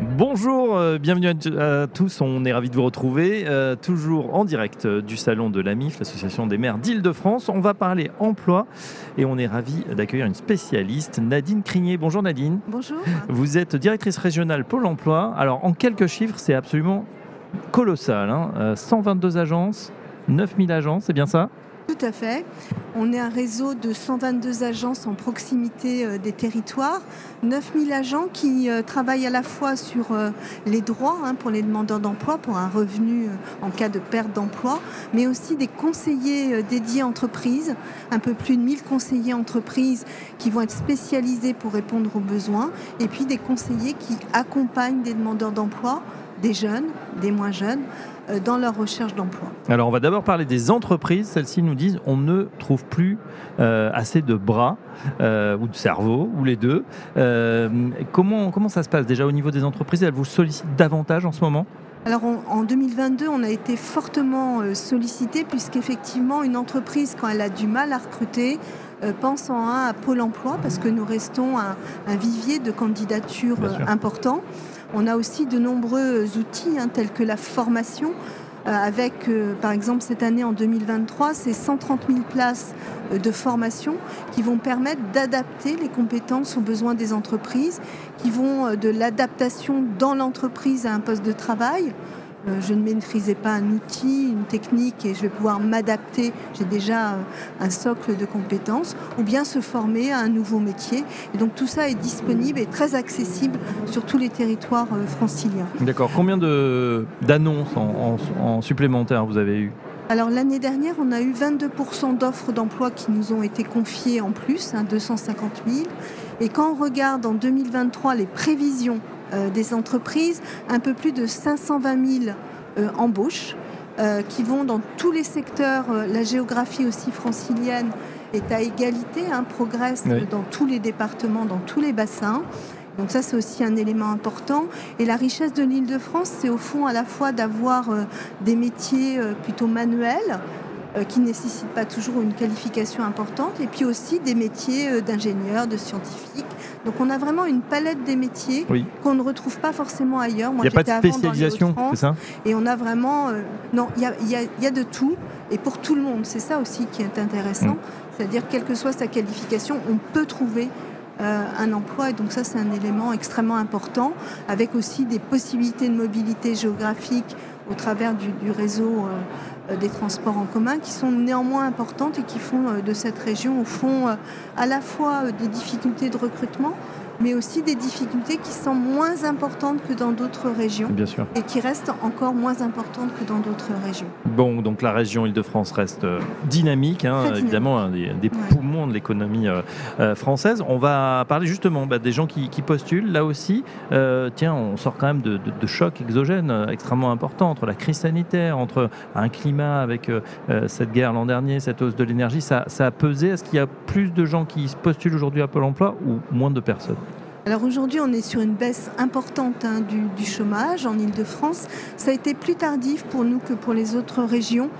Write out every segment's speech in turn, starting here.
Bonjour, euh, bienvenue à, tous, on est ravis de vous retrouver, euh, toujours en direct euh, du salon de l'AMIF, l'Association des maires d'Île-de-France. On va parler emploi et on est ravis d'accueillir une spécialiste, Nadine Crigné. Bonjour Nadine. Bonjour. Vous êtes directrice régionale Pôle emploi. Alors en quelques chiffres, c'est absolument colossal. 122 hein. agences, 9000 agences, c'est bien ça? Tout à fait. On est un réseau de 122 agences en proximité euh, des territoires, 9000 agents qui euh, travaillent à la fois sur euh, les droits hein, pour les demandeurs d'emploi, pour un revenu en cas de perte d'emploi, mais aussi des conseillers dédiés entreprises, un peu plus de 1000 conseillers entreprises qui vont être spécialisés pour répondre aux besoins, et puis des conseillers qui accompagnent des demandeurs d'emploi, des jeunes, des moins jeunes, euh, dans leur recherche d'emploi. Alors on va d'abord parler des entreprises. Celles-ci nous disent on ne trouve plus euh, assez de bras euh, ou de cerveau ou les deux. comment, comment ça se passe déjà au niveau des entreprises? Elles vous sollicitent davantage en ce moment? Alors en 2022, on a été fortement sollicité puisqu'effectivement une entreprise, quand elle a du mal à recruter, pense en un à Pôle Emploi parce que nous restons un, un vivier de candidatures important. On a aussi de nombreux outils hein, tels que la formation. Euh, avec, euh, par exemple, cette année en 2023, c'est 130 000 places euh, de formation qui vont permettre d'adapter les compétences aux besoins des entreprises, qui vont de l'adaptation dans l'entreprise à un poste de travail, je ne maîtrisais pas un outil, une technique et je vais pouvoir m'adapter, j'ai déjà euh, un socle de compétences, ou bien se former à un nouveau métier. Et donc tout ça est disponible et très accessible sur tous les territoires euh, franciliens. D'accord. Combien d'annonces en, en, supplémentaire vous avez eu alors l'année dernière, on a eu 22% d'offres d'emploi qui nous ont été confiées en plus, 250 hein, 000. Et quand on regarde en 2023 les prévisions euh, des entreprises, un peu plus de 520 000 euh, embauches euh, qui vont dans tous les secteurs. La géographie aussi francilienne est à égalité, hein, progresse dans tous les départements, dans tous les bassins. Donc ça, c'est aussi un élément important. Et la richesse de l'île de France, c'est au fond à la fois d'avoir des métiers plutôt manuels, qui ne nécessitent pas toujours une qualification importante, et puis aussi des métiers d'ingénieurs, de scientifiques, donc on a vraiment une palette des métiers qu'on ne retrouve pas forcément ailleurs. il n'y a pas de spécialisation, c'est ça? Et on a vraiment... Euh, non, il y a, de tout, et pour tout le monde. C'est ça aussi qui est intéressant. Mm. C'est-à-dire, quelle que soit sa qualification, on peut trouver euh, un emploi. Et donc ça, c'est un élément extrêmement important, avec aussi des possibilités de mobilité géographique au travers du, réseau euh, des transports en commun, qui sont néanmoins importantes et qui font de cette région, au fond, à la fois des difficultés de recrutement, mais aussi des difficultés qui sont moins importantes que dans d'autres régions Bien sûr. et qui restent encore moins importantes que dans d'autres régions. Bon, donc la région Île-de-France reste euh, dynamique, hein, évidemment, un des, poumons de l'économie euh, euh, française. On va parler justement bah, des gens qui, postulent. Là aussi, tiens, on sort quand même de, chocs exogènes extrêmement importants entre la crise sanitaire, entre un climat avec cette guerre l'an dernier, cette hausse de l'énergie. Ça, ça a pesé. Est-ce qu'il y a plus de gens qui postulent aujourd'hui à Pôle emploi ou moins de personnes? Alors aujourd'hui, on est sur une baisse importante hein, du, chômage en Ile-de-France. Ça a été plus tardif pour nous que pour les autres régions.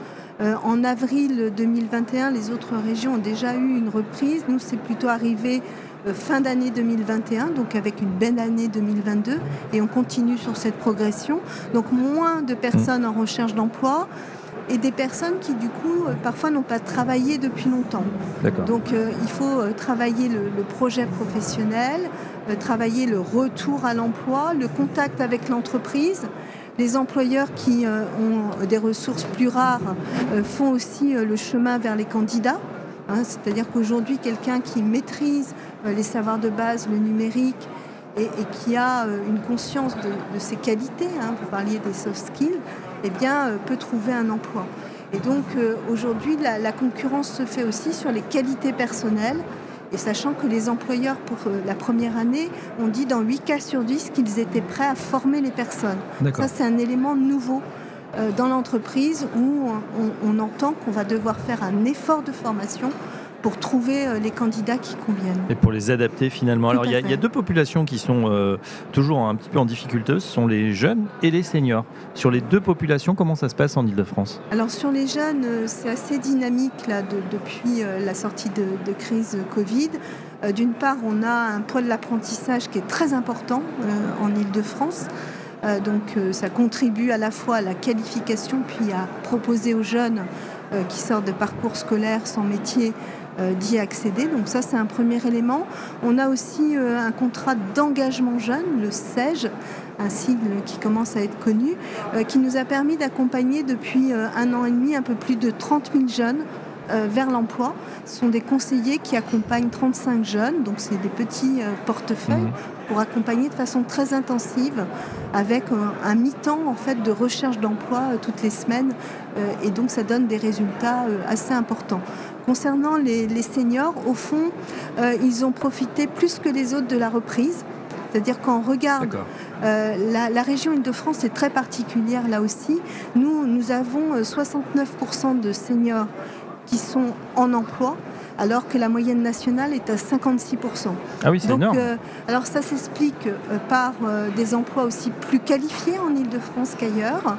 Euh, en avril 2021, les autres régions ont déjà eu une reprise. Nous, c'est plutôt arrivé euh, fin d'année 2021, donc avec une belle année 2022, et on continue sur cette progression. Donc moins de personnes en recherche d'emploi et des personnes qui du coup euh, parfois n'ont pas travaillé depuis longtemps. Donc il faut travailler le projet professionnel, euh, travailler le retour à l'emploi, le contact avec l'entreprise. Les employeurs qui euh, ont des ressources plus rares euh, font aussi le chemin vers les candidats. Hein. C'est-à-dire qu'aujourd'hui, quelqu'un qui maîtrise les savoirs de base, le numérique, et, qui a une conscience de, ses qualités, hein, vous parliez des soft skills, eh bien, peut trouver un emploi. Et donc aujourd'hui, la, concurrence se fait aussi sur les qualités personnelles, et sachant que les employeurs, pour euh, la première année, ont dit dans 8 cas sur 10 qu'ils étaient prêts à former les personnes. Ça, c'est un élément nouveau euh, dans l'entreprise où on, entend qu'on va devoir faire un effort de formation pour trouver les candidats qui conviennent. Et pour les adapter finalement. Alors il y, a deux populations qui sont toujours un petit peu en difficulté, ce sont les jeunes et les seniors. Sur les deux populations, comment ça se passe en Ile-de-France Alors sur les jeunes, c'est assez dynamique là, depuis la sortie de, de crise Covid. D'une part, on a un poids de l'apprentissage qui est très important en Ile-de-France. Euh, donc euh, ça contribue à la fois à la qualification puis à proposer aux jeunes euh, qui sortent de parcours scolaires sans métier d'y accéder. Donc ça, c'est un premier élément. On a aussi un contrat d'engagement jeune, le SEG, un sigle qui commence à être connu, qui nous a permis d'accompagner depuis un an et demi un peu plus de 30 000 jeunes vers l'emploi. Ce sont des conseillers qui accompagnent 35 jeunes, donc c'est des petits portefeuilles. Mmh pour accompagner de façon très intensive avec un, mi-temps en fait de recherche d'emploi euh, toutes les semaines euh, et donc ça donne des résultats euh, assez importants. Concernant les, seniors, au fond, ils ont profité plus que les autres de la reprise. C'est-à-dire qu'on regarde la, la, région Île-de-France est très particulière là aussi. Nous, nous avons 69% de seniors qui sont en emploi alors que la moyenne nationale est à 56%. Ah oui, c'est énorme. Euh, alors ça s'explique euh, par euh, des emplois aussi plus qualifiés en Ile-de-France qu'ailleurs.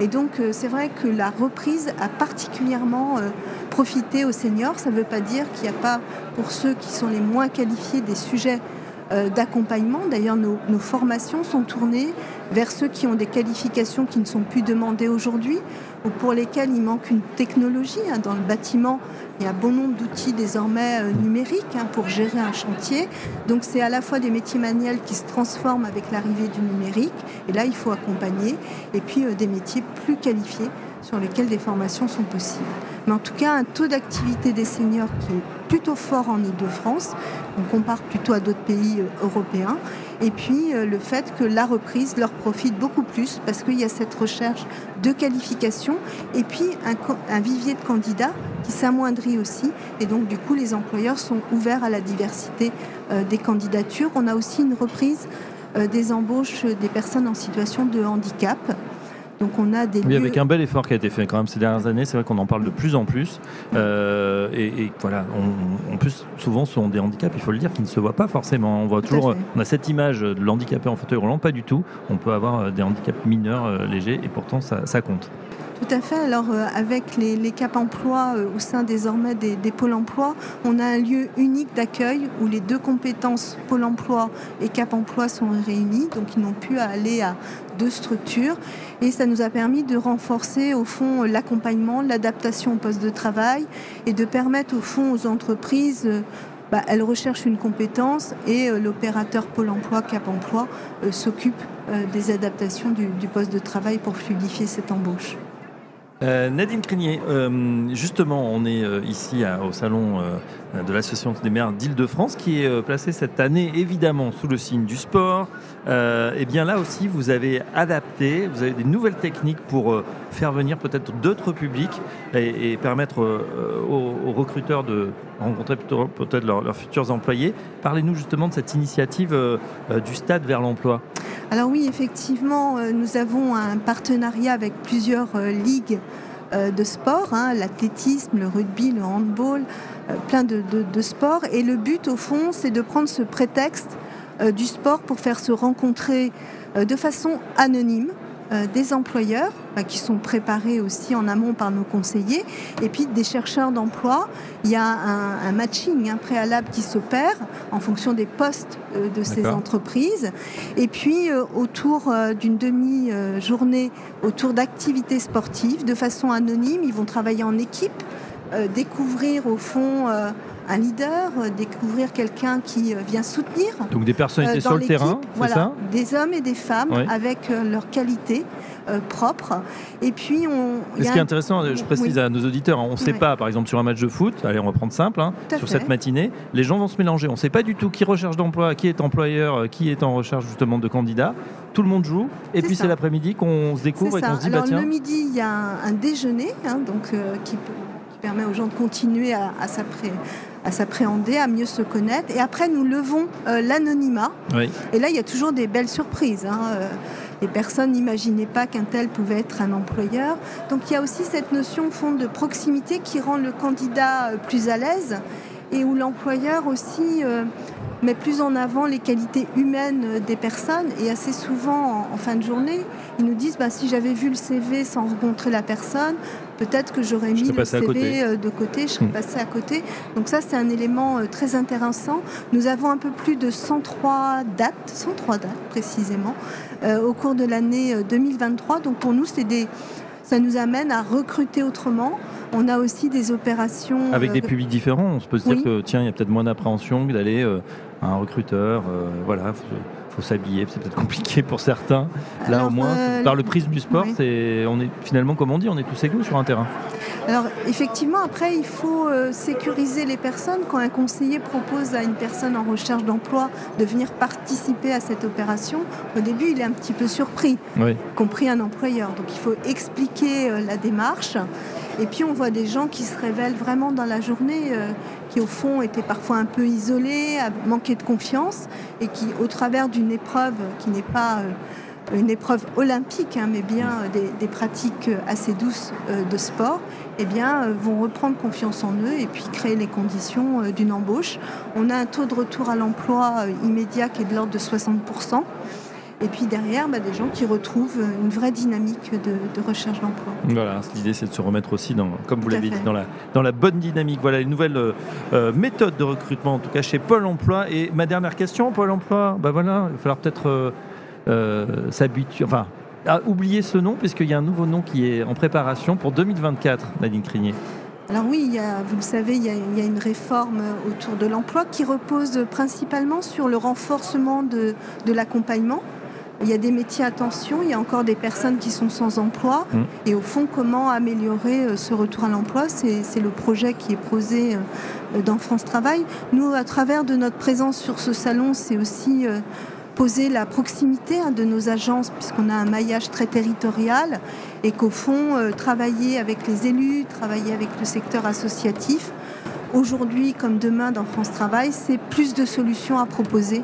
Et donc c'est vrai que la reprise a particulièrement profité aux seniors. Ça ne veut pas dire qu'il n'y a pas pour ceux qui sont les moins qualifiés des sujets d'accompagnement. D'ailleurs, nos, nos, formations sont tournées vers ceux qui ont des qualifications qui ne sont plus demandées aujourd'hui ou pour lesquels il manque une technologie. Hein. Dans le bâtiment, il y a bon nombre d'outils désormais euh, numériques hein, pour gérer un chantier. Donc c'est à la fois des métiers manuels qui se transforment avec l'arrivée du numérique, et là il faut accompagner, et puis euh, des métiers plus qualifiés sur lesquels des formations sont possibles. Mais en tout cas, un taux d'activité des seniors qui est plutôt fort en Ile-de-France, on compare plutôt à d'autres pays euh, européens, et puis le fait que la reprise leur profite beaucoup plus parce qu'il y a cette recherche de qualification et puis un, un vivier de candidats qui s'amoindrit aussi. Et donc, du coup, les employeurs sont ouverts à la diversité euh, des candidatures. On a aussi une reprise euh, des embauches des personnes en situation de handicap. Donc on a des oui, avec un bel effort qui a été fait quand même ces dernières années. C'est vrai qu'on en parle de plus en plus. Euh, et, voilà, en plus souvent ce sont des handicaps, il faut le dire, qui ne se voient pas forcément. On voit toujours, on a cette image de l'handicapé en fauteuil roulant, pas du tout. On peut avoir des handicaps mineurs légers et pourtant ça compte. Tout à fait. Alors euh, avec les, les CAP emploi euh, au sein désormais des, pôles emploi, on a un lieu unique d'accueil où les deux compétences pôle emploi et CAP emploi sont réunies. Donc ils n'ont à aller à deux structures. Et ça nous a permis de renforcer au fond l'accompagnement, l'adaptation au poste de travail et de permettre au fond aux entreprises euh, bah, une compétence et l'opérateur Pôle emploi, Cap emploi, s'occupe des adaptations du, poste de travail pour fluidifier cette embauche. Euh, Nadine Crinier, euh, justement, on est euh, ici au salon de l'Association des maires d'Île-de-France qui est placé cette année évidemment sous le signe du sport. et bien là aussi, vous avez adapté, vous avez des nouvelles techniques pour faire venir peut-être d'autres publics et, permettre aux, recruteurs de rencontrer peut-être leurs, futurs employés. Parlez-nous justement de cette initiative du stade vers l'emploi. Alors oui, effectivement, nous avons un partenariat avec plusieurs ligues euh, de sport, hein, l'athlétisme, le rugby, le handball, euh, plein de, sports. Et le but, au fond, c'est de prendre ce prétexte euh, du sport pour faire se rencontrer de façon anonyme euh, des employeurs bah, qui sont préparés aussi en amont par nos conseillers et puis des chercheurs d'emploi. Il y a un, matching un préalable qui s'opère en fonction des postes euh, de ces entreprises. Et puis euh, autour d'une demi-journée, autour d'activités sportives, de façon anonyme, ils vont travailler en équipe, découvrir au fond un leader, découvrir quelqu'un qui vient soutenir. Donc des personnalités sur le terrain, voilà, ça? des hommes et des femmes avec leurs qualités. propres. Et puis, on. ce qui est intéressant, je précise à nos auditeurs, hein, on ne sait pas, par exemple, sur un match de foot, allez, on va prendre simple, hein, sur cette matinée, les gens vont se mélanger. On ne sait pas du tout qui recherche d'emploi, qui est employeur, qui est en recherche justement de candidats. Tout le monde joue, et puis c'est l'après-midi qu'on se découvre et qu'on se dit, bah, tiens. Le midi, il y a un, déjeuner, hein, donc qui, permet aux gens de continuer à, à s'appréhender à s'appréhender, à mieux se connaître. Et après, nous levons euh, l'anonymat. Et là, il y a toujours des belles surprises. Hein, euh, les personnes n'imaginaient pas qu'un tel pouvait être un employeur. Donc il y a aussi cette notion fond de proximité qui rend le candidat plus à l'aise et où l'employeur aussi met plus en avant les qualités humaines des personnes. Et assez souvent, en, fin de journée, ils nous disent bah, si j'avais vu le CV sans rencontrer la personne, peut-être que j'aurais mis le CV euh, de côté, je serais hmm. passé à côté. Donc ça, c'est un élément euh, très intéressant. Nous avons un peu plus de 103 dates, 103 dates précisément, euh, au cours de l'année 2023. Donc pour nous, c'est des ça nous amène à recruter autrement. On a aussi des opérations. Avec des publics différents, on se peut se dire que tiens, il y a peut-être moins d'appréhension que d'aller un recruteur, euh, voilà, faut, faut s'habiller, c'est peut-être compliqué pour certains. Là, au moins, euh, par le prisme du sport, c'est, on est finalement, comme on dit, on est tous égaux sur un terrain. Alors, effectivement, après, il faut euh, sécuriser les personnes. Quand un conseiller propose à une personne en recherche d'emploi de venir participer à cette opération, au début, il est un petit peu surpris, compris un employeur. Donc, il faut expliquer la démarche. Et puis on voit des gens qui se révèlent vraiment dans la journée, euh, qui au fond étaient parfois un peu isolés, manquaient de confiance, et qui au travers d'une épreuve qui n'est pas euh, une épreuve olympique, hein, mais bien euh, des, pratiques assez douces de sport, eh bien, vont reprendre confiance en eux et puis créer les conditions d'une embauche. On a un taux de retour à l'emploi immédiat qui est de l'ordre de 60%. Et puis derrière, bah, des gens qui retrouvent une vraie dynamique de, recherche d'emploi. Voilà, l'idée c'est de se remettre aussi, dans, comme vous l'avez dit, dans la, dans la bonne dynamique. Voilà une nouvelle euh, euh, méthode de recrutement, en tout cas chez Pôle Emploi. Et ma dernière question, Pôle Emploi, bah voilà, il va falloir peut-être euh, s'habituer, enfin, à oublier ce nom, puisqu'il y a un nouveau nom qui est en préparation pour 2024, Nadine Crinier. Alors oui, il y a, vous le savez, il y, a, il y, a, une réforme autour de l'emploi qui repose principalement sur le renforcement de, de l'accompagnement il y a des métiers à tension, il y a encore des personnes qui sont sans emploi. Mm. Et au fond, comment améliorer euh, ce retour à l'emploi? C'est le projet qui est posé euh, dans France Travail. Nous, à travers de notre présence sur ce salon, c'est aussi euh, poser la proximité hein, de nos agences, puisqu'on a un maillage très territorial, et qu'au fond, travailler avec les élus, travailler avec le secteur associatif, aujourd'hui comme demain dans France Travail, c'est plus de solutions à proposer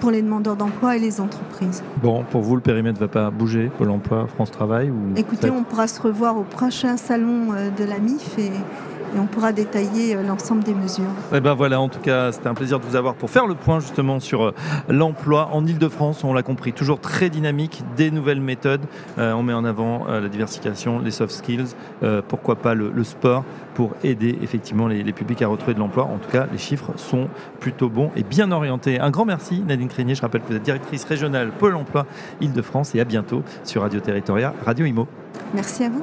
pour les demandeurs d'emploi et les entreprises. Bon, pour vous, le périmètre ne va pas bouger pour l'emploi France Travail ou... Écoutez, on pourra se revoir au prochain salon euh, de la MIF et, on pourra détailler euh, l'ensemble des mesures. Et eh ben voilà, en tout cas, c'était un plaisir de vous avoir pour faire le point justement sur l'emploi en Ile-de-France. On l'a compris, toujours très dynamique, des nouvelles méthodes. on met en avant la diversification, les soft skills, pourquoi pas le, le sport pour aider effectivement les, publics à retrouver de l'emploi. En tout cas, les chiffres sont plutôt bons et bien orientés. Un grand merci Nadine Crinier. Je rappelle que vous êtes directrice régionale Pôle Emploi Île-de-France et à bientôt sur Radio Territoria, Radio Imo. Merci à vous.